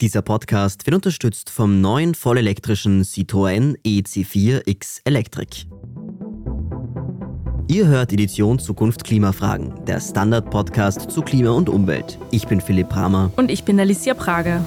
Dieser Podcast wird unterstützt vom neuen vollelektrischen Citroën EC4 X Electric. Ihr hört Edition Zukunft Klimafragen, der Standard-Podcast zu Klima und Umwelt. Ich bin Philipp Bramer. Und ich bin Alicia Prager.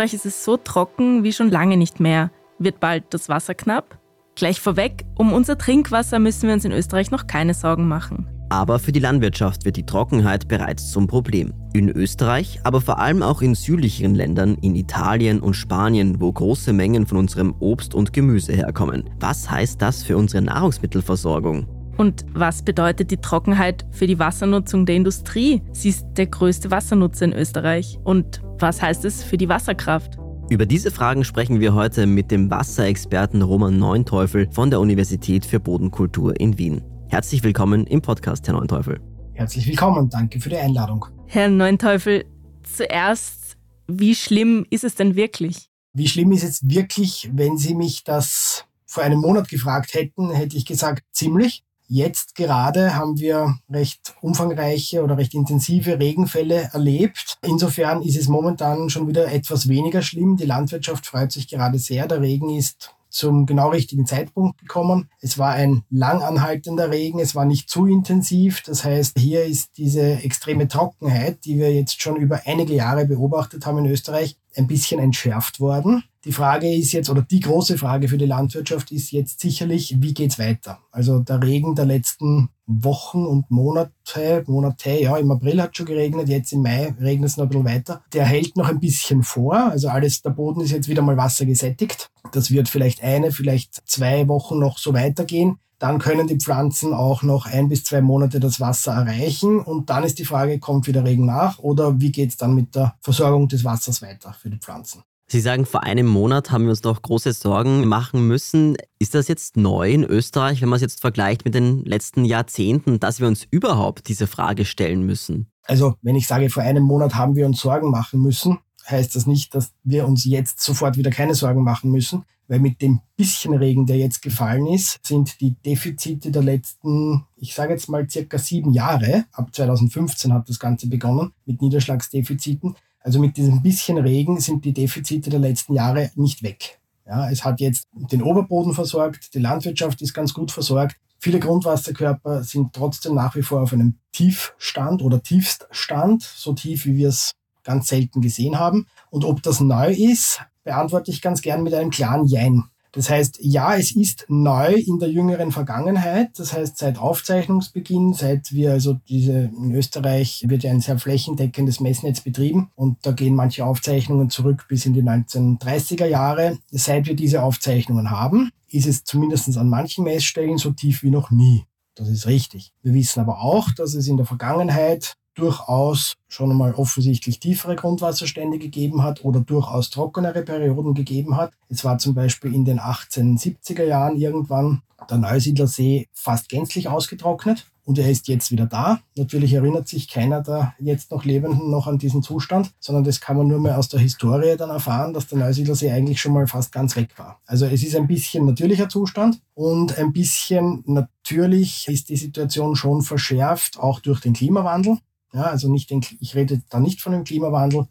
Österreich ist es so trocken wie schon lange nicht mehr. Wird bald das Wasser knapp? Gleich vorweg, um unser Trinkwasser müssen wir uns in Österreich noch keine Sorgen machen. Aber für die Landwirtschaft wird die Trockenheit bereits zum Problem. In Österreich, aber vor allem auch in südlicheren Ländern, in Italien und Spanien, wo große Mengen von unserem Obst und Gemüse herkommen. Was heißt das für unsere Nahrungsmittelversorgung? Und was bedeutet die Trockenheit für die Wassernutzung der Industrie? Sie ist der größte Wassernutzer in Österreich. Und was heißt es für die Wasserkraft? Über diese Fragen sprechen wir heute mit dem Wasserexperten Roman Neunteufel von der Universität für Bodenkultur in Wien. Herzlich willkommen im Podcast, Herr Neunteufel. Herzlich willkommen, danke für die Einladung. Herr Neunteufel, zuerst, wie schlimm ist es denn wirklich? Wie schlimm ist es wirklich, wenn Sie mich das vor einem Monat gefragt hätten, hätte ich gesagt, ziemlich. Jetzt gerade haben wir recht umfangreiche oder recht intensive Regenfälle erlebt. Insofern ist es momentan schon wieder etwas weniger schlimm. Die Landwirtschaft freut sich gerade sehr. Der Regen ist zum genau richtigen Zeitpunkt gekommen. Es war ein lang anhaltender Regen, es war nicht zu intensiv. Das heißt, hier ist diese extreme Trockenheit, die wir jetzt schon über einige Jahre beobachtet haben in Österreich, ein bisschen entschärft worden. Die Frage ist jetzt, oder die große Frage für die Landwirtschaft ist jetzt sicherlich, wie geht's weiter? Also der Regen der letzten Wochen und Monate, Monate, ja, im April hat schon geregnet, jetzt im Mai regnet es noch ein bisschen weiter. Der hält noch ein bisschen vor, also alles, der Boden ist jetzt wieder mal wassergesättigt. Das wird vielleicht eine, vielleicht zwei Wochen noch so weitergehen dann können die Pflanzen auch noch ein bis zwei Monate das Wasser erreichen und dann ist die Frage, kommt wieder Regen nach oder wie geht es dann mit der Versorgung des Wassers weiter für die Pflanzen? Sie sagen, vor einem Monat haben wir uns doch große Sorgen machen müssen. Ist das jetzt neu in Österreich, wenn man es jetzt vergleicht mit den letzten Jahrzehnten, dass wir uns überhaupt diese Frage stellen müssen? Also, wenn ich sage, vor einem Monat haben wir uns Sorgen machen müssen, heißt das nicht, dass wir uns jetzt sofort wieder keine Sorgen machen müssen, weil mit dem bisschen Regen, der jetzt gefallen ist, sind die Defizite der letzten, ich sage jetzt mal circa sieben Jahre, ab 2015 hat das Ganze begonnen mit Niederschlagsdefiziten, also mit diesem bisschen Regen sind die Defizite der letzten Jahre nicht weg. Ja, es hat jetzt den Oberboden versorgt, die Landwirtschaft ist ganz gut versorgt. Viele Grundwasserkörper sind trotzdem nach wie vor auf einem Tiefstand oder Tiefststand, so tief wie wir es ganz selten gesehen haben. Und ob das neu ist, beantworte ich ganz gern mit einem klaren Jein. Das heißt, ja, es ist neu in der jüngeren Vergangenheit. Das heißt, seit Aufzeichnungsbeginn, seit wir also diese, in Österreich wird ja ein sehr flächendeckendes Messnetz betrieben und da gehen manche Aufzeichnungen zurück bis in die 1930er Jahre. Seit wir diese Aufzeichnungen haben, ist es zumindest an manchen Messstellen so tief wie noch nie. Das ist richtig. Wir wissen aber auch, dass es in der Vergangenheit durchaus schon einmal offensichtlich tiefere Grundwasserstände gegeben hat oder durchaus trockenere Perioden gegeben hat. Es war zum Beispiel in den 1870er Jahren irgendwann der Neusiedler See fast gänzlich ausgetrocknet und er ist jetzt wieder da. Natürlich erinnert sich keiner der jetzt noch Lebenden noch an diesen Zustand, sondern das kann man nur mehr aus der Historie dann erfahren, dass der Neusiedler See eigentlich schon mal fast ganz weg war. Also es ist ein bisschen natürlicher Zustand und ein bisschen natürlich ist die Situation schon verschärft, auch durch den Klimawandel. Ja, also nicht den, ich rede da nicht von dem Klimawandel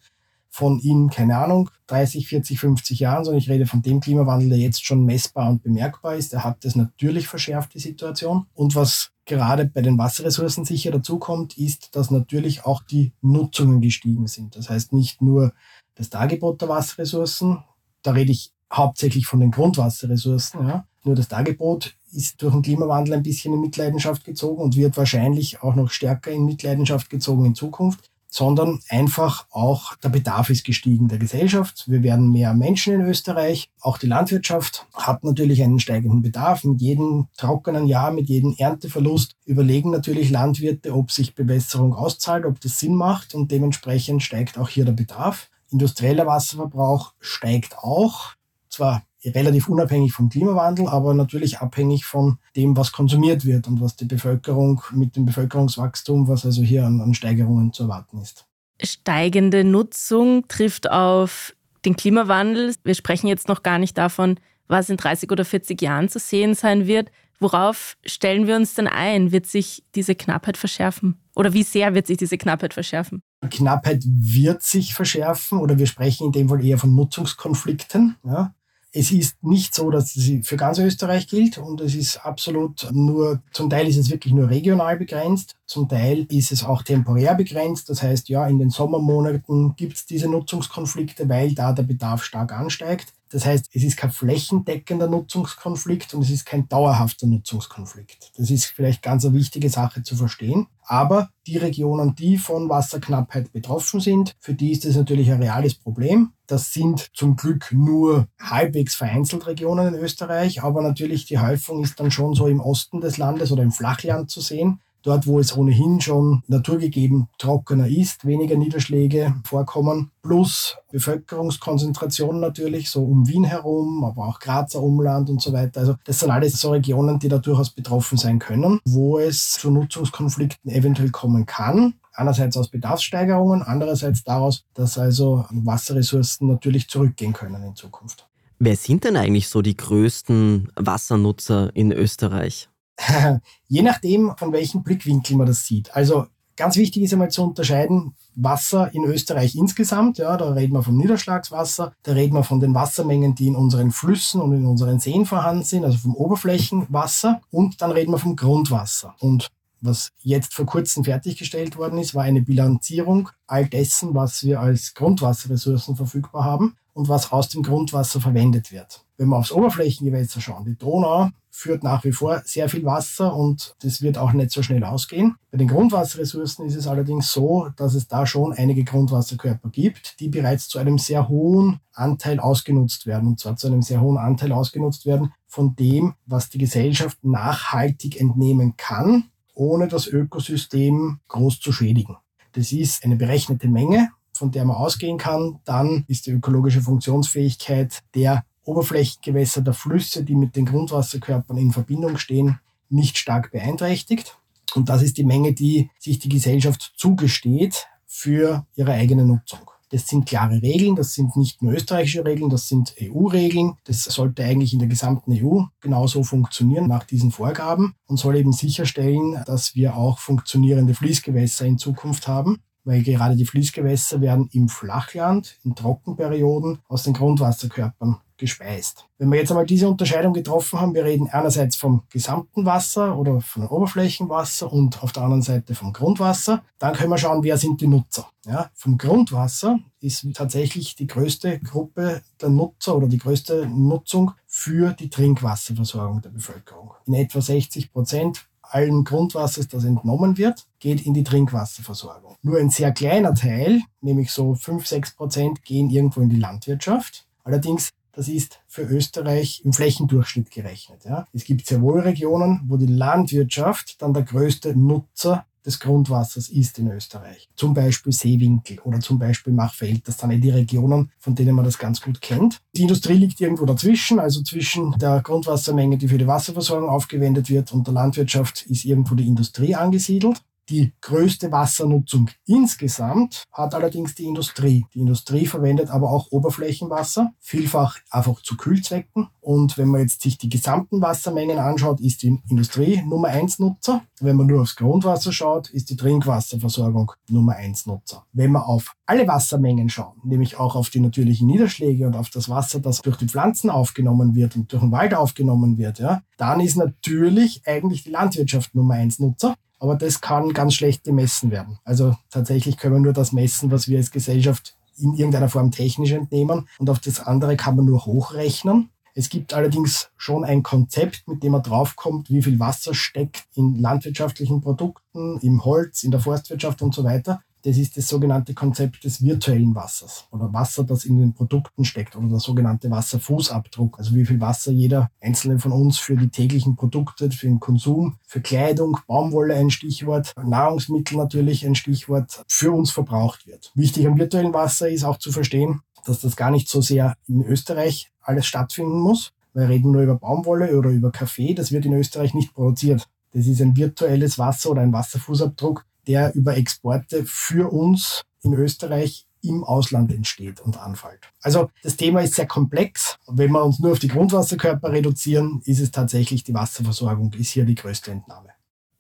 von in, keine Ahnung, 30, 40, 50 Jahren, sondern ich rede von dem Klimawandel, der jetzt schon messbar und bemerkbar ist. Der hat das natürlich verschärft, die Situation. Und was gerade bei den Wasserressourcen sicher dazukommt, ist, dass natürlich auch die Nutzungen gestiegen sind. Das heißt nicht nur das Dargebot der Wasserressourcen, da rede ich hauptsächlich von den Grundwasserressourcen, ja. Nur das Dargebot ist durch den Klimawandel ein bisschen in Mitleidenschaft gezogen und wird wahrscheinlich auch noch stärker in Mitleidenschaft gezogen in Zukunft, sondern einfach auch der Bedarf ist gestiegen der Gesellschaft. Wir werden mehr Menschen in Österreich. Auch die Landwirtschaft hat natürlich einen steigenden Bedarf. Mit jedem trockenen Jahr, mit jedem Ernteverlust überlegen natürlich Landwirte, ob sich Bewässerung auszahlt, ob das Sinn macht und dementsprechend steigt auch hier der Bedarf. Industrieller Wasserverbrauch steigt auch zwar relativ unabhängig vom Klimawandel, aber natürlich abhängig von dem, was konsumiert wird und was die Bevölkerung mit dem Bevölkerungswachstum, was also hier an, an Steigerungen zu erwarten ist. Steigende Nutzung trifft auf den Klimawandel. Wir sprechen jetzt noch gar nicht davon, was in 30 oder 40 Jahren zu sehen sein wird. Worauf stellen wir uns denn ein? Wird sich diese Knappheit verschärfen? Oder wie sehr wird sich diese Knappheit verschärfen? Knappheit wird sich verschärfen oder wir sprechen in dem Fall eher von Nutzungskonflikten. Ja. Es ist nicht so, dass sie für ganz Österreich gilt und es ist absolut nur, zum Teil ist es wirklich nur regional begrenzt, zum Teil ist es auch temporär begrenzt. Das heißt, ja, in den Sommermonaten gibt es diese Nutzungskonflikte, weil da der Bedarf stark ansteigt. Das heißt, es ist kein flächendeckender Nutzungskonflikt und es ist kein dauerhafter Nutzungskonflikt. Das ist vielleicht ganz eine wichtige Sache zu verstehen. Aber die Regionen, die von Wasserknappheit betroffen sind, für die ist das natürlich ein reales Problem. Das sind zum Glück nur halbwegs vereinzelt Regionen in Österreich, aber natürlich die Häufung ist dann schon so im Osten des Landes oder im Flachland zu sehen dort wo es ohnehin schon naturgegeben trockener ist, weniger Niederschläge vorkommen, plus Bevölkerungskonzentration natürlich, so um Wien herum, aber auch Grazer Umland und so weiter. Also das sind alles so Regionen, die da durchaus betroffen sein können, wo es zu Nutzungskonflikten eventuell kommen kann. Einerseits aus Bedarfssteigerungen, andererseits daraus, dass also Wasserressourcen natürlich zurückgehen können in Zukunft. Wer sind denn eigentlich so die größten Wassernutzer in Österreich? Je nachdem, von welchem Blickwinkel man das sieht. Also ganz wichtig ist einmal zu unterscheiden, Wasser in Österreich insgesamt, ja, da reden wir vom Niederschlagswasser, da reden wir von den Wassermengen, die in unseren Flüssen und in unseren Seen vorhanden sind, also vom Oberflächenwasser und dann reden wir vom Grundwasser. Und was jetzt vor kurzem fertiggestellt worden ist, war eine Bilanzierung all dessen, was wir als Grundwasserressourcen verfügbar haben und was aus dem Grundwasser verwendet wird. Wenn wir aufs Oberflächengewässer schauen, die Donau führt nach wie vor sehr viel Wasser und das wird auch nicht so schnell ausgehen. Bei den Grundwasserressourcen ist es allerdings so, dass es da schon einige Grundwasserkörper gibt, die bereits zu einem sehr hohen Anteil ausgenutzt werden. Und zwar zu einem sehr hohen Anteil ausgenutzt werden von dem, was die Gesellschaft nachhaltig entnehmen kann, ohne das Ökosystem groß zu schädigen. Das ist eine berechnete Menge, von der man ausgehen kann. Dann ist die ökologische Funktionsfähigkeit der Oberflächengewässer der Flüsse, die mit den Grundwasserkörpern in Verbindung stehen, nicht stark beeinträchtigt. Und das ist die Menge, die sich die Gesellschaft zugesteht für ihre eigene Nutzung. Das sind klare Regeln, das sind nicht nur österreichische Regeln, das sind EU-Regeln. Das sollte eigentlich in der gesamten EU genauso funktionieren nach diesen Vorgaben und soll eben sicherstellen, dass wir auch funktionierende Fließgewässer in Zukunft haben weil gerade die Fließgewässer werden im Flachland in Trockenperioden aus den Grundwasserkörpern gespeist. Wenn wir jetzt einmal diese Unterscheidung getroffen haben, wir reden einerseits vom gesamten Wasser oder von Oberflächenwasser und auf der anderen Seite vom Grundwasser, dann können wir schauen, wer sind die Nutzer. Ja, vom Grundwasser ist tatsächlich die größte Gruppe der Nutzer oder die größte Nutzung für die Trinkwasserversorgung der Bevölkerung. In etwa 60 Prozent allen Grundwassers, das entnommen wird, geht in die Trinkwasserversorgung. Nur ein sehr kleiner Teil, nämlich so 5, 6 Prozent, gehen irgendwo in die Landwirtschaft. Allerdings das ist für Österreich im Flächendurchschnitt gerechnet. Ja. Es gibt sehr wohl Regionen, wo die Landwirtschaft dann der größte Nutzer des Grundwassers ist in Österreich. Zum Beispiel Seewinkel oder zum Beispiel Machfeld. Das sind die Regionen, von denen man das ganz gut kennt. Die Industrie liegt irgendwo dazwischen, also zwischen der Grundwassermenge, die für die Wasserversorgung aufgewendet wird, und der Landwirtschaft ist irgendwo die Industrie angesiedelt. Die größte Wassernutzung insgesamt hat allerdings die Industrie. Die Industrie verwendet aber auch Oberflächenwasser, vielfach einfach zu Kühlzwecken. Und wenn man jetzt sich die gesamten Wassermengen anschaut, ist die Industrie Nummer eins Nutzer. Wenn man nur aufs Grundwasser schaut, ist die Trinkwasserversorgung Nummer eins Nutzer. Wenn man auf alle Wassermengen schaut, nämlich auch auf die natürlichen Niederschläge und auf das Wasser, das durch die Pflanzen aufgenommen wird und durch den Wald aufgenommen wird, ja, dann ist natürlich eigentlich die Landwirtschaft Nummer eins Nutzer. Aber das kann ganz schlecht gemessen werden. Also tatsächlich können wir nur das messen, was wir als Gesellschaft in irgendeiner Form technisch entnehmen. Und auf das andere kann man nur hochrechnen. Es gibt allerdings schon ein Konzept, mit dem man draufkommt, wie viel Wasser steckt in landwirtschaftlichen Produkten, im Holz, in der Forstwirtschaft und so weiter. Das ist das sogenannte Konzept des virtuellen Wassers oder Wasser, das in den Produkten steckt oder der sogenannte Wasserfußabdruck. Also wie viel Wasser jeder einzelne von uns für die täglichen Produkte, für den Konsum, für Kleidung, Baumwolle ein Stichwort, Nahrungsmittel natürlich ein Stichwort, für uns verbraucht wird. Wichtig am virtuellen Wasser ist auch zu verstehen, dass das gar nicht so sehr in Österreich alles stattfinden muss. Wir reden nur über Baumwolle oder über Kaffee. Das wird in Österreich nicht produziert. Das ist ein virtuelles Wasser oder ein Wasserfußabdruck, der über Exporte für uns in Österreich im Ausland entsteht und anfällt. Also das Thema ist sehr komplex. Wenn wir uns nur auf die Grundwasserkörper reduzieren, ist es tatsächlich die Wasserversorgung, ist hier die größte Entnahme.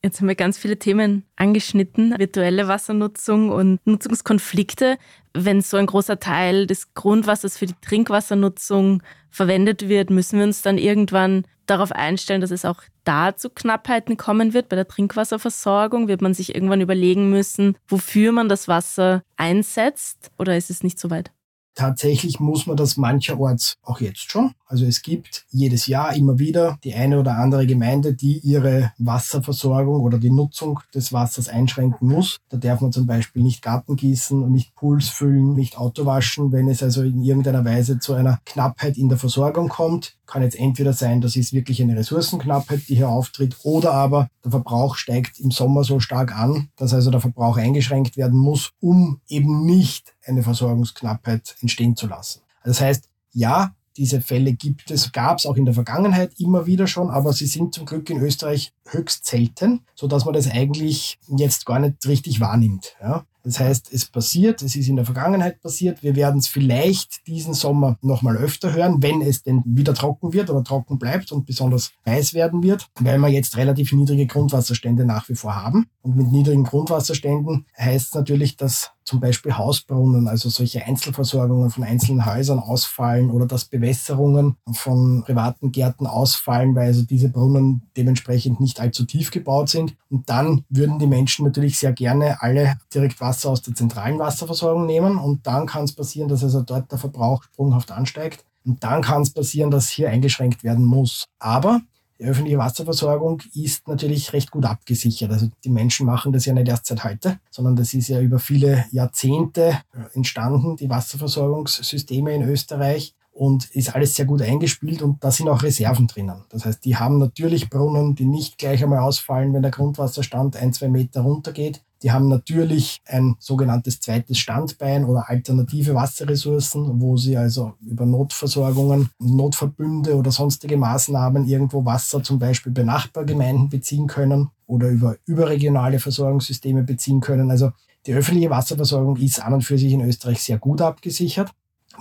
Jetzt haben wir ganz viele Themen angeschnitten, virtuelle Wassernutzung und Nutzungskonflikte. Wenn so ein großer Teil des Grundwassers für die Trinkwassernutzung verwendet wird, müssen wir uns dann irgendwann darauf einstellen, dass es auch da zu Knappheiten kommen wird bei der Trinkwasserversorgung? Wird man sich irgendwann überlegen müssen, wofür man das Wasser einsetzt? Oder ist es nicht so weit? Tatsächlich muss man das mancherorts auch jetzt schon. Also es gibt jedes Jahr immer wieder die eine oder andere Gemeinde, die ihre Wasserversorgung oder die Nutzung des Wassers einschränken muss. Da darf man zum Beispiel nicht Garten gießen und nicht Pools füllen, nicht Auto waschen, wenn es also in irgendeiner Weise zu einer Knappheit in der Versorgung kommt. Kann jetzt entweder sein, das ist wirklich eine Ressourcenknappheit, die hier auftritt, oder aber der Verbrauch steigt im Sommer so stark an, dass also der Verbrauch eingeschränkt werden muss, um eben nicht eine Versorgungsknappheit entstehen zu lassen. Das heißt, ja, diese Fälle gibt es, gab es auch in der Vergangenheit immer wieder schon, aber sie sind zum Glück in Österreich höchst selten, so dass man das eigentlich jetzt gar nicht richtig wahrnimmt. Ja. Das heißt, es passiert, es ist in der Vergangenheit passiert. Wir werden es vielleicht diesen Sommer nochmal öfter hören, wenn es denn wieder trocken wird oder trocken bleibt und besonders heiß werden wird, weil wir jetzt relativ niedrige Grundwasserstände nach wie vor haben. Und mit niedrigen Grundwasserständen heißt es natürlich, dass zum Beispiel Hausbrunnen, also solche Einzelversorgungen von einzelnen Häusern ausfallen oder dass Bewässerungen von privaten Gärten ausfallen, weil also diese Brunnen dementsprechend nicht allzu tief gebaut sind. Und dann würden die Menschen natürlich sehr gerne alle direkt Wasser aus der zentralen Wasserversorgung nehmen und dann kann es passieren, dass also dort der Verbrauch sprunghaft ansteigt. Und dann kann es passieren, dass hier eingeschränkt werden muss. Aber die öffentliche Wasserversorgung ist natürlich recht gut abgesichert. Also die Menschen machen das ja nicht erst seit heute, sondern das ist ja über viele Jahrzehnte entstanden, die Wasserversorgungssysteme in Österreich und ist alles sehr gut eingespielt und da sind auch Reserven drinnen. Das heißt, die haben natürlich Brunnen, die nicht gleich einmal ausfallen, wenn der Grundwasserstand ein, zwei Meter runtergeht. Die haben natürlich ein sogenanntes zweites Standbein oder alternative Wasserressourcen, wo sie also über Notversorgungen, Notverbünde oder sonstige Maßnahmen irgendwo Wasser zum Beispiel bei Nachbargemeinden beziehen können oder über überregionale Versorgungssysteme beziehen können. Also die öffentliche Wasserversorgung ist an und für sich in Österreich sehr gut abgesichert,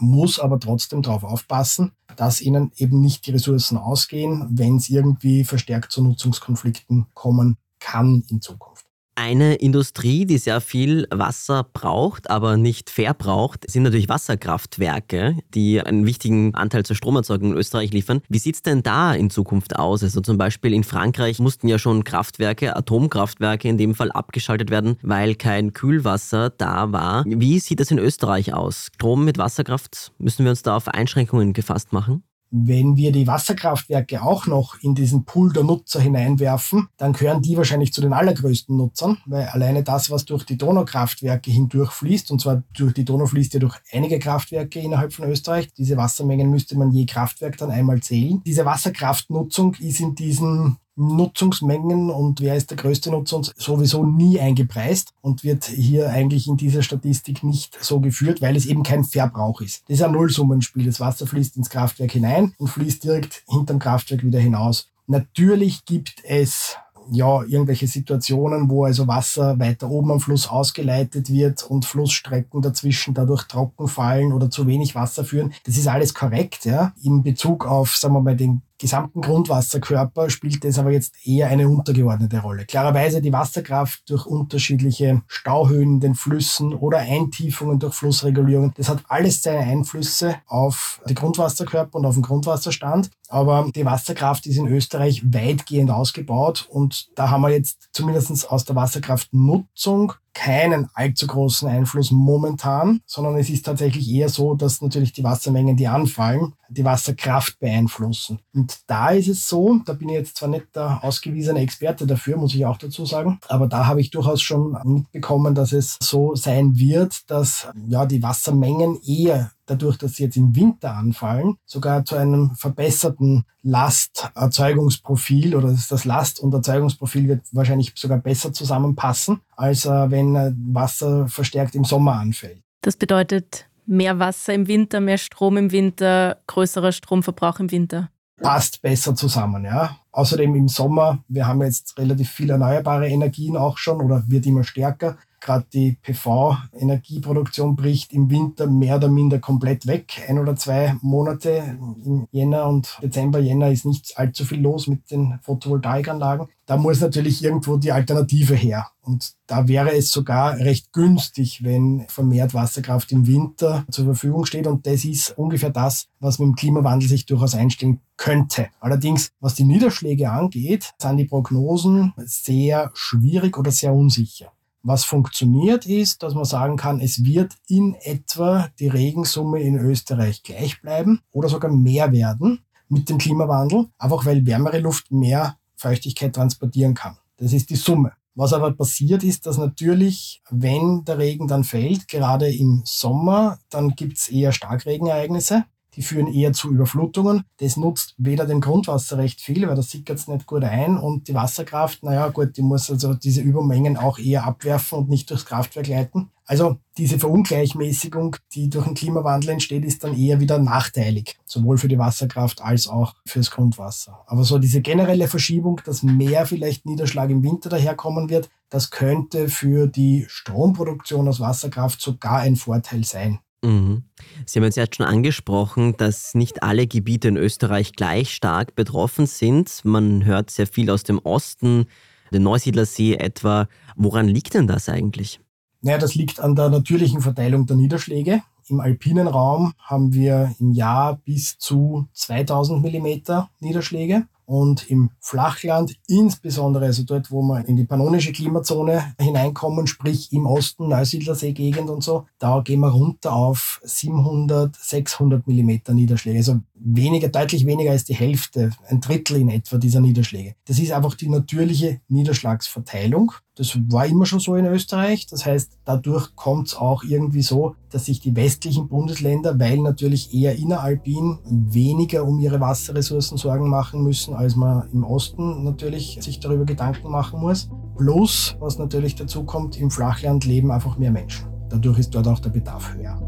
muss aber trotzdem darauf aufpassen, dass ihnen eben nicht die Ressourcen ausgehen, wenn es irgendwie verstärkt zu Nutzungskonflikten kommen kann in Zukunft. Eine Industrie, die sehr viel Wasser braucht, aber nicht verbraucht, sind natürlich Wasserkraftwerke, die einen wichtigen Anteil zur Stromerzeugung in Österreich liefern. Wie sieht es denn da in Zukunft aus? Also zum Beispiel in Frankreich mussten ja schon Kraftwerke, Atomkraftwerke in dem Fall abgeschaltet werden, weil kein Kühlwasser da war. Wie sieht das in Österreich aus? Strom mit Wasserkraft, müssen wir uns da auf Einschränkungen gefasst machen? Wenn wir die Wasserkraftwerke auch noch in diesen Pool der Nutzer hineinwerfen, dann gehören die wahrscheinlich zu den allergrößten Nutzern, weil alleine das, was durch die Donaukraftwerke hindurchfließt, und zwar durch die Donau fließt ja durch einige Kraftwerke innerhalb von Österreich, diese Wassermengen müsste man je Kraftwerk dann einmal zählen. Diese Wasserkraftnutzung ist in diesen Nutzungsmengen und wer ist der größte Nutzer sowieso nie eingepreist und wird hier eigentlich in dieser Statistik nicht so geführt, weil es eben kein Verbrauch ist. Das ist ein Nullsummenspiel. Das Wasser fließt ins Kraftwerk hinein und fließt direkt hinterm Kraftwerk wieder hinaus. Natürlich gibt es ja, irgendwelche Situationen, wo also Wasser weiter oben am Fluss ausgeleitet wird und Flussstrecken dazwischen dadurch trocken fallen oder zu wenig Wasser führen. Das ist alles korrekt, ja. In Bezug auf, sagen wir mal, den gesamten Grundwasserkörper spielt das aber jetzt eher eine untergeordnete Rolle. Klarerweise die Wasserkraft durch unterschiedliche Stauhöhen in den Flüssen oder Eintiefungen durch Flussregulierung, das hat alles seine Einflüsse auf die Grundwasserkörper und auf den Grundwasserstand. Aber die Wasserkraft ist in Österreich weitgehend ausgebaut und da haben wir jetzt zumindest aus der Wasserkraftnutzung keinen allzu großen Einfluss momentan, sondern es ist tatsächlich eher so, dass natürlich die Wassermengen, die anfallen, die Wasserkraft beeinflussen. Und da ist es so, da bin ich jetzt zwar nicht der ausgewiesene Experte dafür, muss ich auch dazu sagen, aber da habe ich durchaus schon mitbekommen, dass es so sein wird, dass ja die Wassermengen eher dadurch, dass sie jetzt im Winter anfallen, sogar zu einem verbesserten Lasterzeugungsprofil oder das Last- und Erzeugungsprofil wird wahrscheinlich sogar besser zusammenpassen, als äh, wenn äh, Wasser verstärkt im Sommer anfällt. Das bedeutet, Mehr Wasser im Winter, mehr Strom im Winter, größerer Stromverbrauch im Winter? Passt besser zusammen, ja. Außerdem im Sommer, wir haben jetzt relativ viele erneuerbare Energien auch schon oder wird immer stärker. Gerade die PV-Energieproduktion bricht im Winter mehr oder minder komplett weg. Ein oder zwei Monate im Jänner und Dezember, Jänner ist nicht allzu viel los mit den Photovoltaikanlagen. Da muss natürlich irgendwo die Alternative her. Und da wäre es sogar recht günstig, wenn vermehrt Wasserkraft im Winter zur Verfügung steht. Und das ist ungefähr das, was mit dem Klimawandel sich durchaus einstellen könnte. Allerdings, was die Niederschläge angeht, sind die Prognosen sehr schwierig oder sehr unsicher. Was funktioniert ist, dass man sagen kann, es wird in etwa die Regensumme in Österreich gleich bleiben oder sogar mehr werden mit dem Klimawandel, einfach weil wärmere Luft mehr Feuchtigkeit transportieren kann. Das ist die Summe. Was aber passiert ist, dass natürlich, wenn der Regen dann fällt, gerade im Sommer, dann gibt's eher Starkregenereignisse die führen eher zu Überflutungen. Das nutzt weder dem Grundwasser recht viel, weil das sickert nicht gut ein und die Wasserkraft, naja gut, die muss also diese Übermengen auch eher abwerfen und nicht durchs Kraftwerk leiten. Also diese Verungleichmäßigung, die durch den Klimawandel entsteht, ist dann eher wieder nachteilig, sowohl für die Wasserkraft als auch fürs Grundwasser. Aber so diese generelle Verschiebung, dass mehr vielleicht Niederschlag im Winter daherkommen wird, das könnte für die Stromproduktion aus Wasserkraft sogar ein Vorteil sein. Mhm. Sie haben jetzt erst schon angesprochen, dass nicht alle Gebiete in Österreich gleich stark betroffen sind. Man hört sehr viel aus dem Osten, den Neusiedlersee etwa. Woran liegt denn das eigentlich? Naja, das liegt an der natürlichen Verteilung der Niederschläge. Im alpinen Raum haben wir im Jahr bis zu 2000 Millimeter Niederschläge. Und im Flachland, insbesondere also dort, wo wir in die pannonische Klimazone hineinkommen, sprich im Osten, Neusiedlersee-Gegend und so, da gehen wir runter auf 700, 600 Millimeter Niederschläge. Also weniger, deutlich weniger als die Hälfte, ein Drittel in etwa dieser Niederschläge. Das ist einfach die natürliche Niederschlagsverteilung. Das war immer schon so in Österreich. Das heißt, dadurch kommt es auch irgendwie so, dass sich die westlichen Bundesländer, weil natürlich eher inneralpin, weniger um ihre Wasserressourcen Sorgen machen müssen, als man im Osten natürlich sich darüber Gedanken machen muss. Plus, was natürlich dazu kommt, im Flachland leben einfach mehr Menschen. Dadurch ist dort auch der Bedarf höher.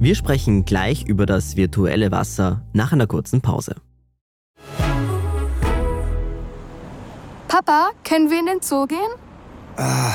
Wir sprechen gleich über das virtuelle Wasser nach einer kurzen Pause. Papa, können wir in den Zoo gehen? Ah,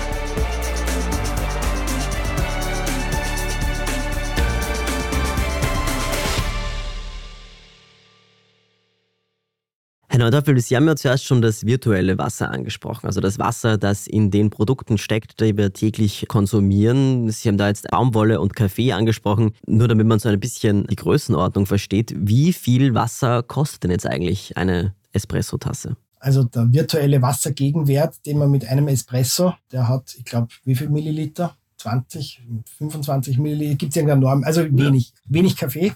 Herr Neudorfel, Sie haben ja zuerst schon das virtuelle Wasser angesprochen, also das Wasser, das in den Produkten steckt, die wir täglich konsumieren. Sie haben da jetzt Baumwolle und Kaffee angesprochen, nur damit man so ein bisschen die Größenordnung versteht. Wie viel Wasser kostet denn jetzt eigentlich eine Espresso-Tasse? Also der virtuelle Wassergegenwert, den man mit einem Espresso, der hat, ich glaube, wie viel Milliliter? 20, 25 Milliliter, gibt es irgendeine Norm, also wenig, ja. wenig Kaffee,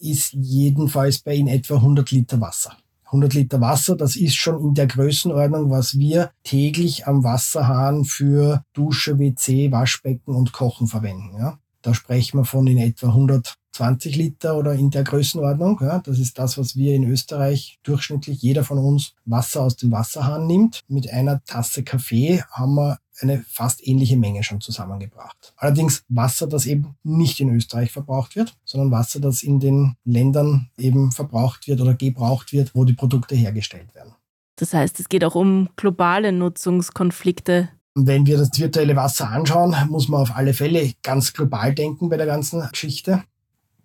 ist jedenfalls bei in etwa 100 Liter Wasser. 100 Liter Wasser, das ist schon in der Größenordnung, was wir täglich am Wasserhahn für Dusche, WC, Waschbecken und Kochen verwenden. Ja. Da sprechen wir von in etwa 120 Liter oder in der Größenordnung. Ja. Das ist das, was wir in Österreich durchschnittlich jeder von uns Wasser aus dem Wasserhahn nimmt. Mit einer Tasse Kaffee haben wir eine fast ähnliche Menge schon zusammengebracht. Allerdings Wasser, das eben nicht in Österreich verbraucht wird, sondern Wasser, das in den Ländern eben verbraucht wird oder gebraucht wird, wo die Produkte hergestellt werden. Das heißt, es geht auch um globale Nutzungskonflikte. Wenn wir das virtuelle Wasser anschauen, muss man auf alle Fälle ganz global denken bei der ganzen Geschichte.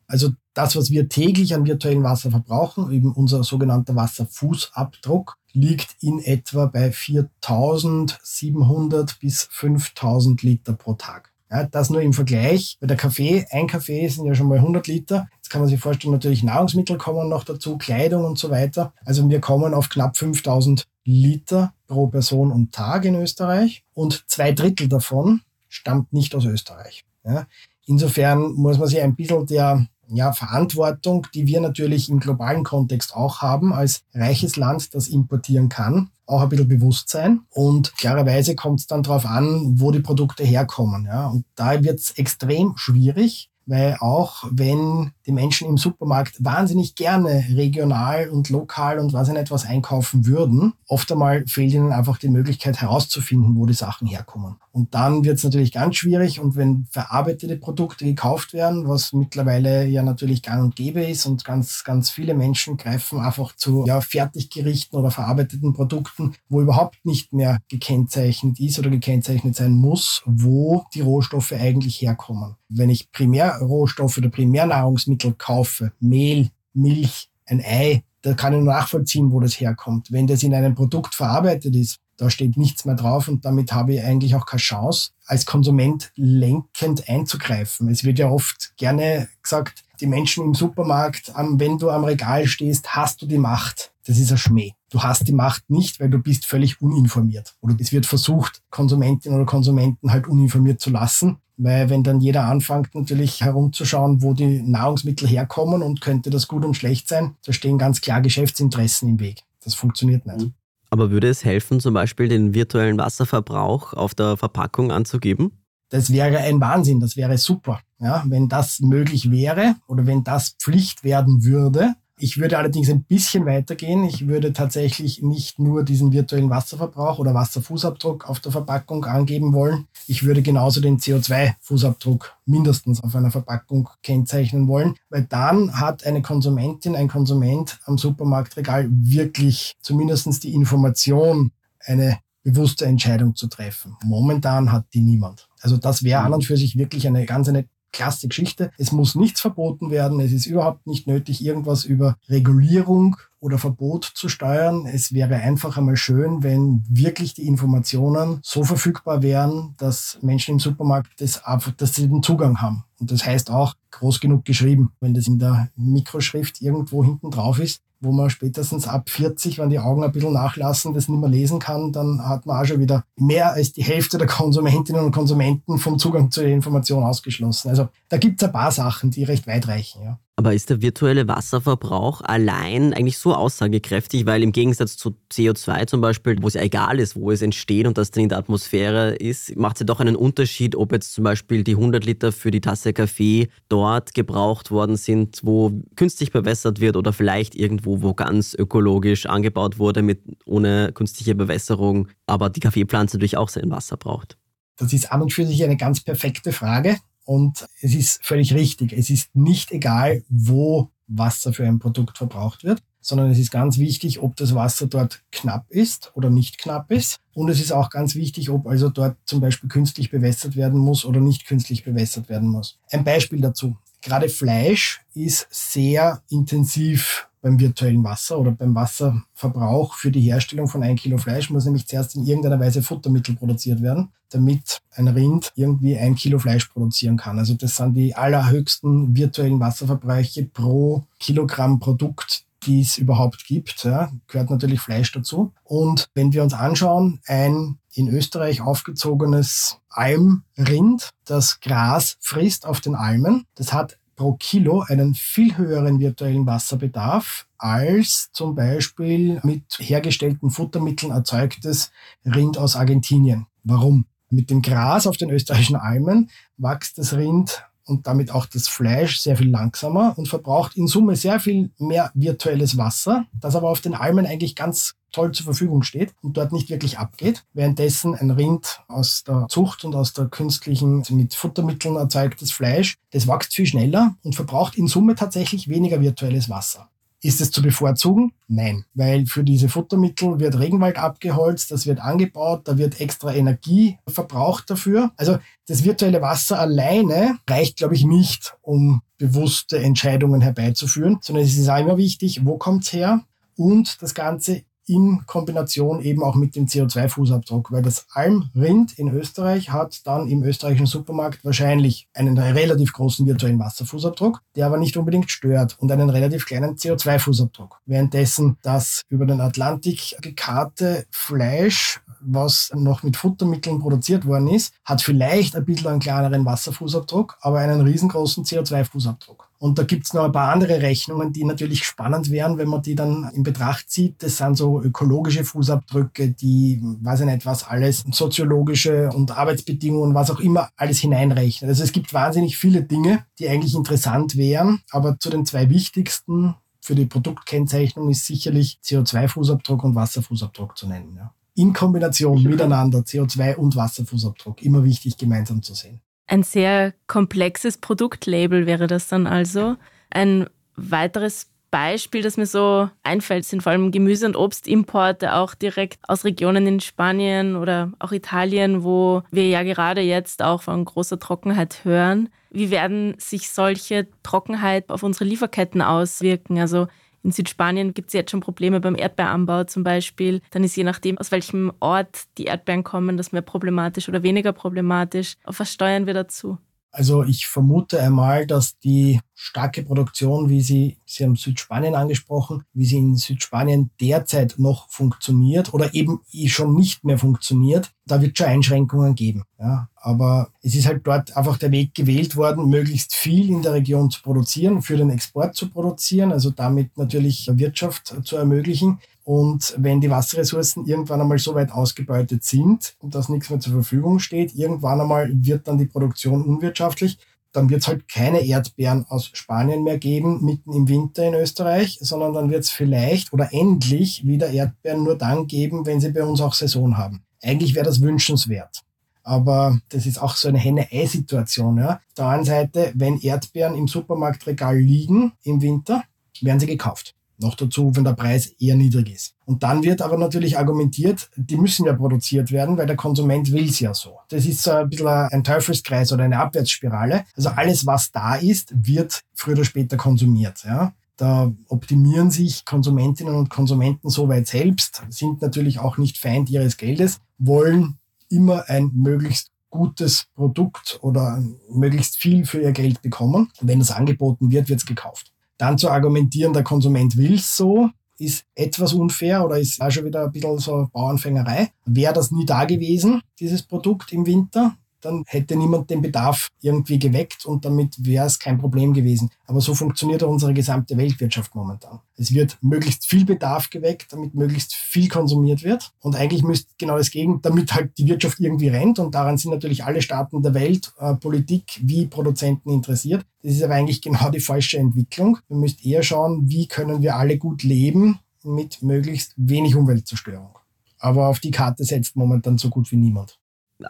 Also das, was wir täglich an virtuellem Wasser verbrauchen, eben unser sogenannter Wasserfußabdruck, liegt in etwa bei 4700 bis 5000 Liter pro Tag. Ja, das nur im Vergleich. Bei der Kaffee, ein Kaffee sind ja schon mal 100 Liter. Jetzt kann man sich vorstellen, natürlich Nahrungsmittel kommen noch dazu, Kleidung und so weiter. Also wir kommen auf knapp 5000 Liter pro Person und Tag in Österreich. Und zwei Drittel davon stammt nicht aus Österreich. Ja, insofern muss man sich ein bisschen der ja, Verantwortung, die wir natürlich im globalen Kontext auch haben, als reiches Land, das importieren kann, auch ein bisschen bewusst sein. Und klarerweise kommt es dann darauf an, wo die Produkte herkommen. Ja. Und da wird es extrem schwierig, weil auch wenn die Menschen im Supermarkt wahnsinnig gerne regional und lokal und was ich nicht was einkaufen würden, oft einmal fehlt ihnen einfach die Möglichkeit herauszufinden, wo die Sachen herkommen. Und dann wird es natürlich ganz schwierig und wenn verarbeitete Produkte gekauft werden, was mittlerweile ja natürlich gang und gäbe ist und ganz, ganz viele Menschen greifen einfach zu ja, Fertiggerichten oder verarbeiteten Produkten, wo überhaupt nicht mehr gekennzeichnet ist oder gekennzeichnet sein muss, wo die Rohstoffe eigentlich herkommen. Wenn ich Primärrohstoffe oder Primärnahrungsmittel kaufe, Mehl, Milch, ein Ei, da kann ich nachvollziehen, wo das herkommt. Wenn das in einem Produkt verarbeitet ist, da steht nichts mehr drauf und damit habe ich eigentlich auch keine Chance, als Konsument lenkend einzugreifen. Es wird ja oft gerne gesagt, die Menschen im Supermarkt, wenn du am Regal stehst, hast du die Macht. Das ist ein Schmäh. Du hast die Macht nicht, weil du bist völlig uninformiert. Oder es wird versucht, Konsumentinnen oder Konsumenten halt uninformiert zu lassen. Weil wenn dann jeder anfängt natürlich herumzuschauen, wo die Nahrungsmittel herkommen und könnte das gut und schlecht sein, da stehen ganz klar Geschäftsinteressen im Weg. Das funktioniert nicht. Aber würde es helfen, zum Beispiel den virtuellen Wasserverbrauch auf der Verpackung anzugeben? Das wäre ein Wahnsinn, das wäre super. Ja, wenn das möglich wäre oder wenn das Pflicht werden würde, ich würde allerdings ein bisschen weitergehen. Ich würde tatsächlich nicht nur diesen virtuellen Wasserverbrauch oder Wasserfußabdruck auf der Verpackung angeben wollen. Ich würde genauso den CO2-Fußabdruck mindestens auf einer Verpackung kennzeichnen wollen, weil dann hat eine Konsumentin, ein Konsument am Supermarktregal wirklich zumindest die Information, eine bewusste Entscheidung zu treffen. Momentan hat die niemand. Also das wäre an und für sich wirklich eine ganz eine klasse Geschichte. Es muss nichts verboten werden. Es ist überhaupt nicht nötig, irgendwas über Regulierung oder Verbot zu steuern. Es wäre einfach einmal schön, wenn wirklich die Informationen so verfügbar wären, dass Menschen im Supermarkt das dass sie den Zugang haben. Und das heißt auch groß genug geschrieben. Wenn das in der Mikroschrift irgendwo hinten drauf ist, wo man spätestens ab 40, wenn die Augen ein bisschen nachlassen, das nicht mehr lesen kann, dann hat man auch schon wieder mehr als die Hälfte der Konsumentinnen und Konsumenten vom Zugang zu der Information ausgeschlossen. Also da gibt es ein paar Sachen, die recht weit reichen. Ja. Aber ist der virtuelle Wasserverbrauch allein eigentlich so aussagekräftig, weil im Gegensatz zu CO2 zum Beispiel, wo es ja egal ist, wo es entsteht und das dann in der Atmosphäre ist, macht es ja doch einen Unterschied, ob jetzt zum Beispiel die 100 Liter für die Tasse Kaffee dort gebraucht worden sind, wo künstlich bewässert wird oder vielleicht irgendwo, wo ganz ökologisch angebaut wurde, mit, ohne künstliche Bewässerung, aber die Kaffeepflanze natürlich auch sein Wasser braucht. Das ist an und für sich eine ganz perfekte Frage. Und es ist völlig richtig. Es ist nicht egal, wo Wasser für ein Produkt verbraucht wird, sondern es ist ganz wichtig, ob das Wasser dort knapp ist oder nicht knapp ist. Und es ist auch ganz wichtig, ob also dort zum Beispiel künstlich bewässert werden muss oder nicht künstlich bewässert werden muss. Ein Beispiel dazu. Gerade Fleisch ist sehr intensiv beim virtuellen Wasser oder beim Wasserverbrauch für die Herstellung von ein Kilo Fleisch muss nämlich zuerst in irgendeiner Weise Futtermittel produziert werden, damit ein Rind irgendwie ein Kilo Fleisch produzieren kann. Also das sind die allerhöchsten virtuellen Wasserverbräuche pro Kilogramm Produkt, die es überhaupt gibt. Ja, gehört natürlich Fleisch dazu. Und wenn wir uns anschauen, ein in Österreich aufgezogenes Almrind, das Gras frisst auf den Almen, das hat pro Kilo einen viel höheren virtuellen Wasserbedarf als zum Beispiel mit hergestellten Futtermitteln erzeugtes Rind aus Argentinien. Warum? Mit dem Gras auf den österreichischen Almen wächst das Rind und damit auch das Fleisch sehr viel langsamer und verbraucht in Summe sehr viel mehr virtuelles Wasser, das aber auf den Almen eigentlich ganz toll zur Verfügung steht und dort nicht wirklich abgeht. Währenddessen ein Rind aus der Zucht und aus der künstlichen, also mit Futtermitteln erzeugtes Fleisch, das wächst viel schneller und verbraucht in Summe tatsächlich weniger virtuelles Wasser. Ist es zu bevorzugen? Nein, weil für diese Futtermittel wird Regenwald abgeholzt, das wird angebaut, da wird extra Energie verbraucht dafür. Also das virtuelle Wasser alleine reicht, glaube ich, nicht, um bewusste Entscheidungen herbeizuführen, sondern es ist auch immer wichtig, wo kommt's her und das Ganze in Kombination eben auch mit dem CO2-Fußabdruck, weil das Almrind in Österreich hat dann im österreichischen Supermarkt wahrscheinlich einen relativ großen virtuellen Wasserfußabdruck, der aber nicht unbedingt stört und einen relativ kleinen CO2-Fußabdruck. Währenddessen das über den Atlantik gekarte Fleisch was noch mit Futtermitteln produziert worden ist, hat vielleicht ein bisschen einen kleineren Wasserfußabdruck, aber einen riesengroßen CO2-Fußabdruck. Und da gibt's noch ein paar andere Rechnungen, die natürlich spannend wären, wenn man die dann in Betracht zieht. Das sind so ökologische Fußabdrücke, die, weiß ich nicht, was alles, soziologische und Arbeitsbedingungen, was auch immer, alles hineinrechnen. Also es gibt wahnsinnig viele Dinge, die eigentlich interessant wären, aber zu den zwei wichtigsten für die Produktkennzeichnung ist sicherlich CO2-Fußabdruck und Wasserfußabdruck zu nennen. Ja in Kombination miteinander CO2 und Wasserfußabdruck immer wichtig gemeinsam zu sehen. Ein sehr komplexes Produktlabel wäre das dann also. Ein weiteres Beispiel, das mir so einfällt, sind vor allem Gemüse- und Obstimporte auch direkt aus Regionen in Spanien oder auch Italien, wo wir ja gerade jetzt auch von großer Trockenheit hören. Wie werden sich solche Trockenheit auf unsere Lieferketten auswirken? Also in Südspanien gibt es jetzt schon Probleme beim Erdbeeranbau zum Beispiel. Dann ist je nachdem, aus welchem Ort die Erdbeeren kommen, das mehr problematisch oder weniger problematisch. Auf was steuern wir dazu? Also ich vermute einmal, dass die starke Produktion, wie sie, Sie haben Südspanien angesprochen, wie sie in Südspanien derzeit noch funktioniert oder eben eh schon nicht mehr funktioniert, da wird schon Einschränkungen geben. Ja. Aber es ist halt dort einfach der Weg gewählt worden, möglichst viel in der Region zu produzieren, für den Export zu produzieren, also damit natürlich Wirtschaft zu ermöglichen. Und wenn die Wasserressourcen irgendwann einmal so weit ausgebeutet sind und dass nichts mehr zur Verfügung steht, irgendwann einmal wird dann die Produktion unwirtschaftlich dann wird es halt keine Erdbeeren aus Spanien mehr geben, mitten im Winter in Österreich, sondern dann wird es vielleicht oder endlich wieder Erdbeeren nur dann geben, wenn sie bei uns auch Saison haben. Eigentlich wäre das wünschenswert. Aber das ist auch so eine Henne-Ei-Situation. Ja. Auf der anderen Seite, wenn Erdbeeren im Supermarktregal liegen im Winter, werden sie gekauft. Noch dazu, wenn der Preis eher niedrig ist. Und dann wird aber natürlich argumentiert, die müssen ja produziert werden, weil der Konsument will es ja so. Das ist so ein bisschen ein Teufelskreis oder eine Abwärtsspirale. Also alles, was da ist, wird früher oder später konsumiert. Ja. Da optimieren sich Konsumentinnen und Konsumenten soweit selbst, sind natürlich auch nicht Feind ihres Geldes, wollen immer ein möglichst gutes Produkt oder möglichst viel für ihr Geld bekommen. Wenn es angeboten wird, wird es gekauft. Dann zu argumentieren, der Konsument will es so, ist etwas unfair oder ist auch schon wieder ein bisschen so Bauernfängerei. Wäre das nie da gewesen, dieses Produkt im Winter, dann hätte niemand den Bedarf irgendwie geweckt und damit wäre es kein Problem gewesen. Aber so funktioniert unsere gesamte Weltwirtschaft momentan. Es wird möglichst viel Bedarf geweckt, damit möglichst viel konsumiert wird. Und eigentlich müsste genau das Gegenteil, damit halt die Wirtschaft irgendwie rennt. Und daran sind natürlich alle Staaten der Welt, äh, Politik wie Produzenten interessiert. Das ist aber eigentlich genau die falsche Entwicklung. Wir müssten eher schauen, wie können wir alle gut leben mit möglichst wenig Umweltzerstörung. Aber auf die Karte setzt momentan so gut wie niemand.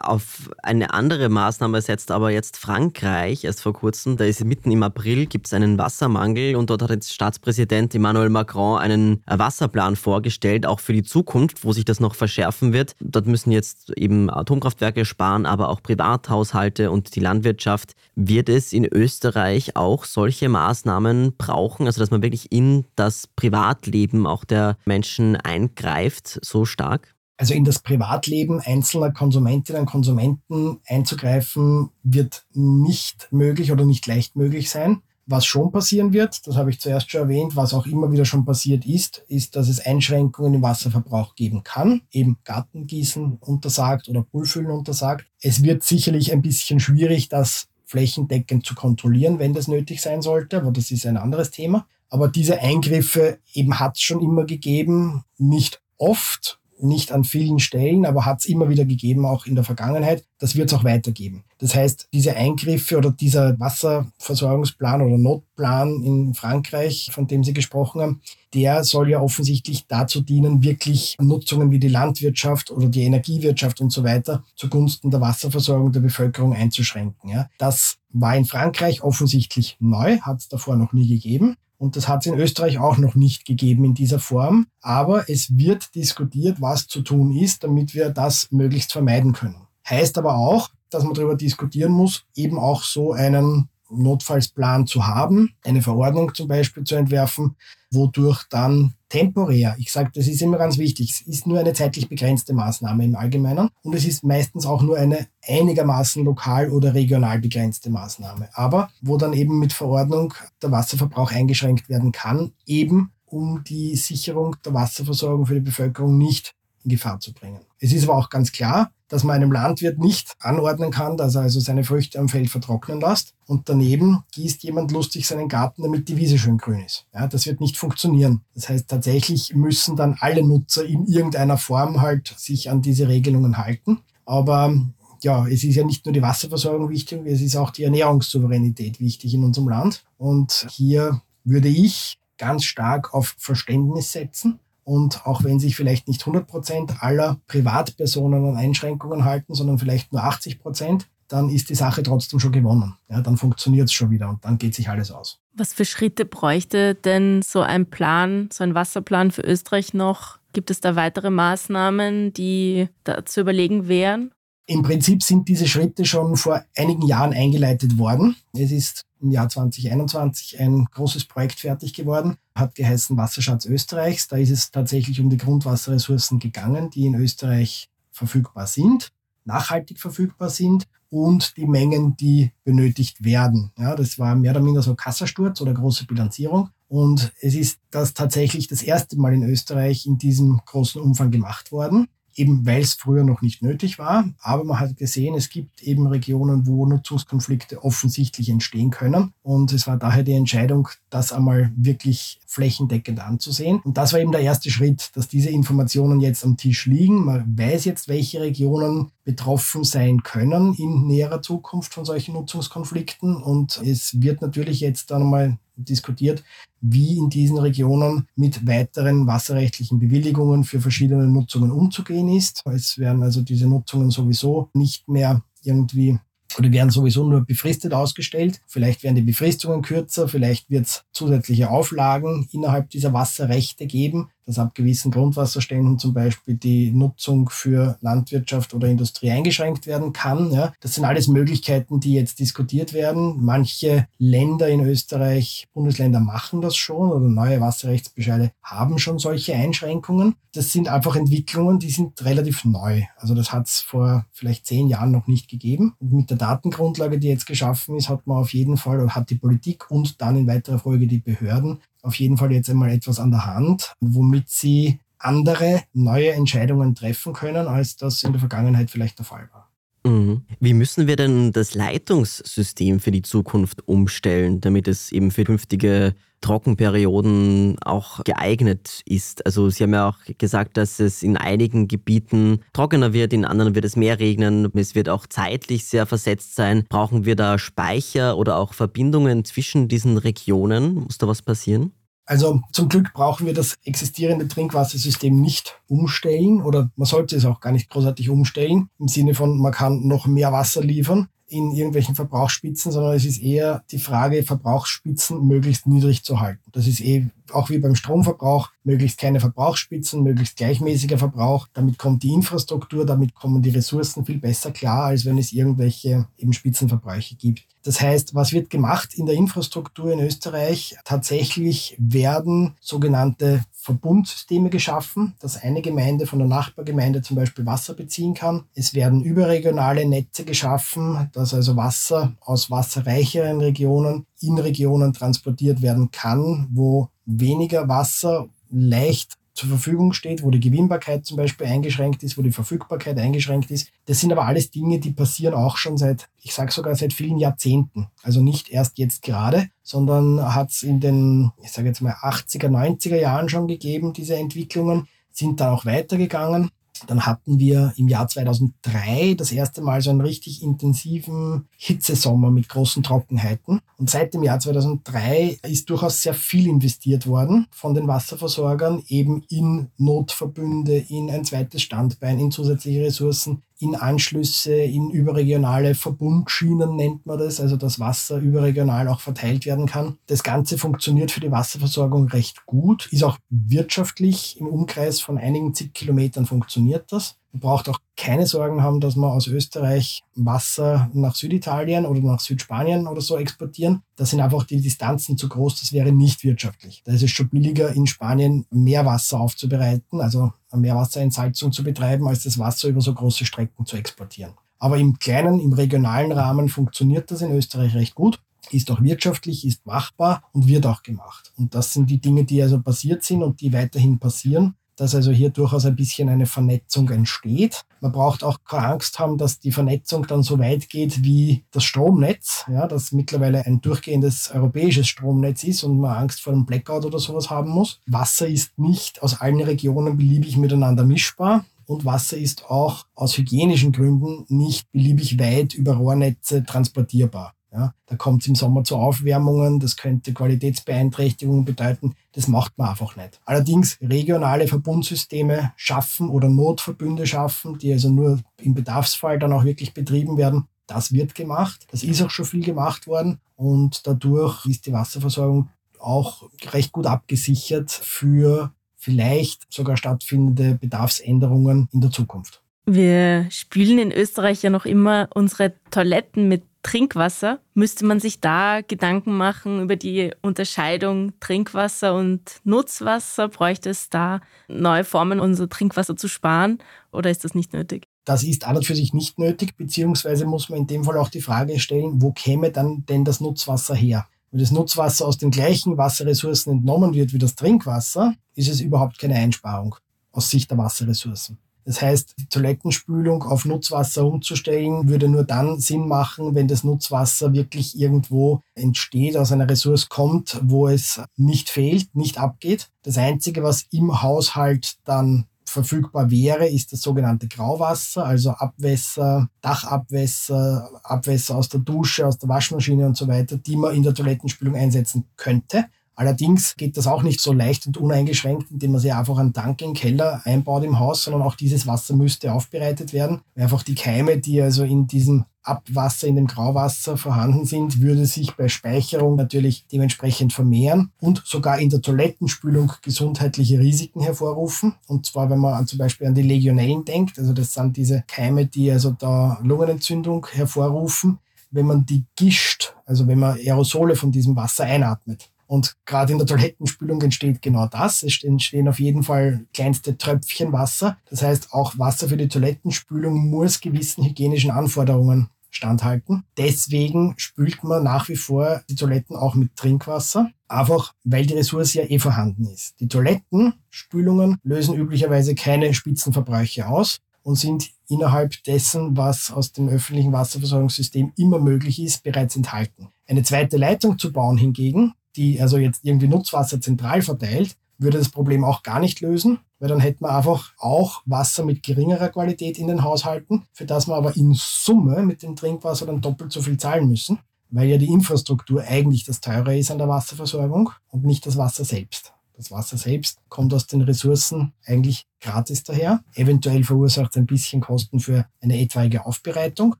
Auf eine andere Maßnahme setzt aber jetzt Frankreich erst vor kurzem. Da ist mitten im April gibt es einen Wassermangel und dort hat jetzt Staatspräsident Emmanuel Macron einen Wasserplan vorgestellt, auch für die Zukunft, wo sich das noch verschärfen wird. Dort müssen jetzt eben Atomkraftwerke sparen, aber auch Privathaushalte und die Landwirtschaft. Wird es in Österreich auch solche Maßnahmen brauchen, also dass man wirklich in das Privatleben auch der Menschen eingreift, so stark? Also in das Privatleben einzelner Konsumentinnen und Konsumenten einzugreifen, wird nicht möglich oder nicht leicht möglich sein. Was schon passieren wird, das habe ich zuerst schon erwähnt, was auch immer wieder schon passiert ist, ist, dass es Einschränkungen im Wasserverbrauch geben kann, eben Gartengießen untersagt oder Poolfüllen untersagt. Es wird sicherlich ein bisschen schwierig, das flächendeckend zu kontrollieren, wenn das nötig sein sollte, aber das ist ein anderes Thema. Aber diese Eingriffe eben hat es schon immer gegeben, nicht oft nicht an vielen Stellen, aber hat es immer wieder gegeben, auch in der Vergangenheit. Das wird es auch weitergeben. Das heißt, diese Eingriffe oder dieser Wasserversorgungsplan oder Notplan in Frankreich, von dem Sie gesprochen haben, der soll ja offensichtlich dazu dienen, wirklich Nutzungen wie die Landwirtschaft oder die Energiewirtschaft und so weiter zugunsten der Wasserversorgung der Bevölkerung einzuschränken. Ja. Das war in Frankreich offensichtlich neu, hat es davor noch nie gegeben. Und das hat es in Österreich auch noch nicht gegeben in dieser Form. Aber es wird diskutiert, was zu tun ist, damit wir das möglichst vermeiden können. Heißt aber auch, dass man darüber diskutieren muss, eben auch so einen Notfallsplan zu haben, eine Verordnung zum Beispiel zu entwerfen, wodurch dann temporär, ich sage, das ist immer ganz wichtig, es ist nur eine zeitlich begrenzte Maßnahme im Allgemeinen und es ist meistens auch nur eine einigermaßen lokal oder regional begrenzte Maßnahme, aber wo dann eben mit Verordnung der Wasserverbrauch eingeschränkt werden kann, eben um die Sicherung der Wasserversorgung für die Bevölkerung nicht in Gefahr zu bringen. Es ist aber auch ganz klar, dass man einem Landwirt nicht anordnen kann, dass er also seine Früchte am Feld vertrocknen lässt und daneben gießt jemand lustig seinen Garten, damit die Wiese schön grün ist. Ja, das wird nicht funktionieren. Das heißt, tatsächlich müssen dann alle Nutzer in irgendeiner Form halt sich an diese Regelungen halten. Aber ja, es ist ja nicht nur die Wasserversorgung wichtig, es ist auch die Ernährungssouveränität wichtig in unserem Land. Und hier würde ich ganz stark auf Verständnis setzen und auch wenn sich vielleicht nicht 100 Prozent aller Privatpersonen an Einschränkungen halten, sondern vielleicht nur 80 Prozent, dann ist die Sache trotzdem schon gewonnen. Ja, dann funktioniert es schon wieder und dann geht sich alles aus. Was für Schritte bräuchte denn so ein Plan, so ein Wasserplan für Österreich noch? Gibt es da weitere Maßnahmen, die da zu überlegen wären? Im Prinzip sind diese Schritte schon vor einigen Jahren eingeleitet worden. Es ist im Jahr 2021 ein großes Projekt fertig geworden, hat geheißen Wasserschatz Österreichs. Da ist es tatsächlich um die Grundwasserressourcen gegangen, die in Österreich verfügbar sind, nachhaltig verfügbar sind und die Mengen, die benötigt werden. Ja, das war mehr oder minder so Kassasturz oder große Bilanzierung. Und es ist das tatsächlich das erste Mal in Österreich in diesem großen Umfang gemacht worden eben weil es früher noch nicht nötig war. Aber man hat gesehen, es gibt eben Regionen, wo Nutzungskonflikte offensichtlich entstehen können. Und es war daher die Entscheidung, das einmal wirklich flächendeckend anzusehen. Und das war eben der erste Schritt, dass diese Informationen jetzt am Tisch liegen. Man weiß jetzt, welche Regionen betroffen sein können in näherer Zukunft von solchen Nutzungskonflikten. Und es wird natürlich jetzt dann mal diskutiert, wie in diesen Regionen mit weiteren wasserrechtlichen Bewilligungen für verschiedene Nutzungen umzugehen ist. Es werden also diese Nutzungen sowieso nicht mehr irgendwie oder werden sowieso nur befristet ausgestellt. Vielleicht werden die Befristungen kürzer, vielleicht wird es zusätzliche Auflagen innerhalb dieser Wasserrechte geben dass ab gewissen Grundwasserständen zum Beispiel die Nutzung für Landwirtschaft oder Industrie eingeschränkt werden kann. Ja. Das sind alles Möglichkeiten, die jetzt diskutiert werden. Manche Länder in Österreich, Bundesländer machen das schon oder neue Wasserrechtsbescheide haben schon solche Einschränkungen. Das sind einfach Entwicklungen, die sind relativ neu. Also das hat es vor vielleicht zehn Jahren noch nicht gegeben. Und mit der Datengrundlage, die jetzt geschaffen ist, hat man auf jeden Fall oder hat die Politik und dann in weiterer Folge die Behörden auf jeden Fall jetzt einmal etwas an der Hand, womit sie andere neue Entscheidungen treffen können, als das in der Vergangenheit vielleicht der Fall war. Mhm. Wie müssen wir denn das Leitungssystem für die Zukunft umstellen, damit es eben für künftige Trockenperioden auch geeignet ist? Also Sie haben ja auch gesagt, dass es in einigen Gebieten trockener wird, in anderen wird es mehr regnen, es wird auch zeitlich sehr versetzt sein. Brauchen wir da Speicher oder auch Verbindungen zwischen diesen Regionen? Muss da was passieren? Also zum Glück brauchen wir das existierende Trinkwassersystem nicht umstellen oder man sollte es auch gar nicht großartig umstellen im Sinne von, man kann noch mehr Wasser liefern in irgendwelchen Verbrauchsspitzen, sondern es ist eher die Frage, Verbrauchsspitzen möglichst niedrig zu halten. Das ist eh auch wie beim Stromverbrauch, möglichst keine Verbrauchsspitzen, möglichst gleichmäßiger Verbrauch. Damit kommt die Infrastruktur, damit kommen die Ressourcen viel besser klar, als wenn es irgendwelche eben Spitzenverbräuche gibt. Das heißt, was wird gemacht in der Infrastruktur in Österreich? Tatsächlich werden sogenannte Verbundsysteme geschaffen, dass eine Gemeinde von der Nachbargemeinde zum Beispiel Wasser beziehen kann. Es werden überregionale Netze geschaffen, dass also Wasser aus wasserreicheren Regionen in Regionen transportiert werden kann, wo weniger Wasser leicht zur Verfügung steht, wo die Gewinnbarkeit zum Beispiel eingeschränkt ist, wo die Verfügbarkeit eingeschränkt ist. Das sind aber alles Dinge, die passieren auch schon seit, ich sage sogar seit vielen Jahrzehnten. Also nicht erst jetzt gerade, sondern hat es in den, ich sage jetzt mal 80er, 90er Jahren schon gegeben, diese Entwicklungen. sind dann auch weitergegangen. Dann hatten wir im Jahr 2003 das erste Mal so einen richtig intensiven Hitzesommer mit großen Trockenheiten. Und seit dem Jahr 2003 ist durchaus sehr viel investiert worden von den Wasserversorgern eben in Notverbünde, in ein zweites Standbein, in zusätzliche Ressourcen, in Anschlüsse, in überregionale Verbundschienen nennt man das, also dass Wasser überregional auch verteilt werden kann. Das Ganze funktioniert für die Wasserversorgung recht gut, ist auch wirtschaftlich im Umkreis von einigen zig Kilometern funktioniert das. Braucht auch keine Sorgen haben, dass man aus Österreich Wasser nach Süditalien oder nach Südspanien oder so exportieren. Da sind einfach die Distanzen zu groß, das wäre nicht wirtschaftlich. Da ist es schon billiger, in Spanien Meerwasser aufzubereiten, also eine Meerwasserentsalzung zu betreiben, als das Wasser über so große Strecken zu exportieren. Aber im kleinen, im regionalen Rahmen funktioniert das in Österreich recht gut ist auch wirtschaftlich, ist machbar und wird auch gemacht. Und das sind die Dinge, die also passiert sind und die weiterhin passieren dass also hier durchaus ein bisschen eine Vernetzung entsteht. Man braucht auch keine Angst haben, dass die Vernetzung dann so weit geht wie das Stromnetz, ja, das mittlerweile ein durchgehendes europäisches Stromnetz ist und man Angst vor einem Blackout oder sowas haben muss. Wasser ist nicht aus allen Regionen beliebig miteinander mischbar. Und Wasser ist auch aus hygienischen Gründen nicht beliebig weit über Rohrnetze transportierbar. Ja, da kommt es im Sommer zu Aufwärmungen, das könnte Qualitätsbeeinträchtigungen bedeuten. Das macht man einfach nicht. Allerdings regionale Verbundsysteme schaffen oder Notverbünde schaffen, die also nur im Bedarfsfall dann auch wirklich betrieben werden. Das wird gemacht. Das ist auch schon viel gemacht worden. Und dadurch ist die Wasserversorgung auch recht gut abgesichert für vielleicht sogar stattfindende Bedarfsänderungen in der Zukunft. Wir spülen in Österreich ja noch immer unsere Toiletten mit Trinkwasser. Müsste man sich da Gedanken machen über die Unterscheidung Trinkwasser und Nutzwasser? Bräuchte es da neue Formen, unser Trinkwasser zu sparen oder ist das nicht nötig? Das ist an und für sich nicht nötig, beziehungsweise muss man in dem Fall auch die Frage stellen, wo käme dann denn das Nutzwasser her? Wenn das Nutzwasser aus den gleichen Wasserressourcen entnommen wird wie das Trinkwasser, ist es überhaupt keine Einsparung aus Sicht der Wasserressourcen. Das heißt, die Toilettenspülung auf Nutzwasser umzustellen, würde nur dann Sinn machen, wenn das Nutzwasser wirklich irgendwo entsteht, aus einer Ressource kommt, wo es nicht fehlt, nicht abgeht. Das Einzige, was im Haushalt dann verfügbar wäre, ist das sogenannte Grauwasser, also Abwässer, Dachabwässer, Abwässer aus der Dusche, aus der Waschmaschine und so weiter, die man in der Toilettenspülung einsetzen könnte. Allerdings geht das auch nicht so leicht und uneingeschränkt, indem man sich einfach einen Tank im Keller einbaut im Haus, sondern auch dieses Wasser müsste aufbereitet werden. Einfach die Keime, die also in diesem Abwasser, in dem Grauwasser vorhanden sind, würde sich bei Speicherung natürlich dementsprechend vermehren und sogar in der Toilettenspülung gesundheitliche Risiken hervorrufen. Und zwar, wenn man zum Beispiel an die Legionellen denkt, also das sind diese Keime, die also da Lungenentzündung hervorrufen, wenn man die gischt, also wenn man Aerosole von diesem Wasser einatmet. Und gerade in der Toilettenspülung entsteht genau das. Es entstehen auf jeden Fall kleinste Tröpfchen Wasser. Das heißt, auch Wasser für die Toilettenspülung muss gewissen hygienischen Anforderungen standhalten. Deswegen spült man nach wie vor die Toiletten auch mit Trinkwasser. Einfach, weil die Ressource ja eh vorhanden ist. Die Toilettenspülungen lösen üblicherweise keine Spitzenverbräuche aus und sind innerhalb dessen, was aus dem öffentlichen Wasserversorgungssystem immer möglich ist, bereits enthalten. Eine zweite Leitung zu bauen hingegen die also jetzt irgendwie Nutzwasser zentral verteilt, würde das Problem auch gar nicht lösen, weil dann hätten wir einfach auch Wasser mit geringerer Qualität in den Haushalten, für das wir aber in Summe mit dem Trinkwasser dann doppelt so viel zahlen müssen, weil ja die Infrastruktur eigentlich das teure ist an der Wasserversorgung und nicht das Wasser selbst. Das Wasser selbst kommt aus den Ressourcen eigentlich gratis daher. Eventuell verursacht es ein bisschen Kosten für eine etwaige Aufbereitung,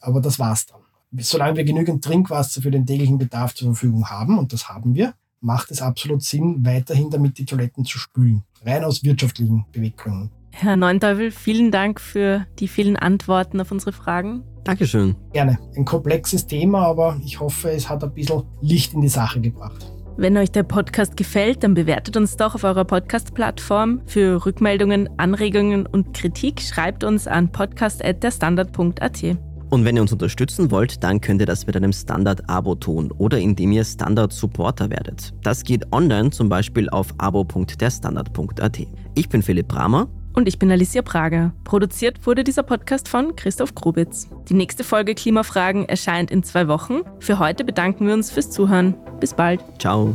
aber das war's dann solange wir genügend Trinkwasser für den täglichen Bedarf zur Verfügung haben, und das haben wir, macht es absolut Sinn, weiterhin damit die Toiletten zu spülen. Rein aus wirtschaftlichen Beweggründen. Herr Neunteufel, vielen Dank für die vielen Antworten auf unsere Fragen. Dankeschön. Gerne. Ein komplexes Thema, aber ich hoffe, es hat ein bisschen Licht in die Sache gebracht. Wenn euch der Podcast gefällt, dann bewertet uns doch auf eurer Podcast-Plattform. Für Rückmeldungen, Anregungen und Kritik schreibt uns an podcast.derstandard.at. Und wenn ihr uns unterstützen wollt, dann könnt ihr das mit einem Standard-Abo tun oder indem ihr Standard-Supporter werdet. Das geht online zum Beispiel auf abo.derstandard.at. Ich bin Philipp Bramer. Und ich bin Alicia Prager. Produziert wurde dieser Podcast von Christoph Grubitz. Die nächste Folge Klimafragen erscheint in zwei Wochen. Für heute bedanken wir uns fürs Zuhören. Bis bald. Ciao.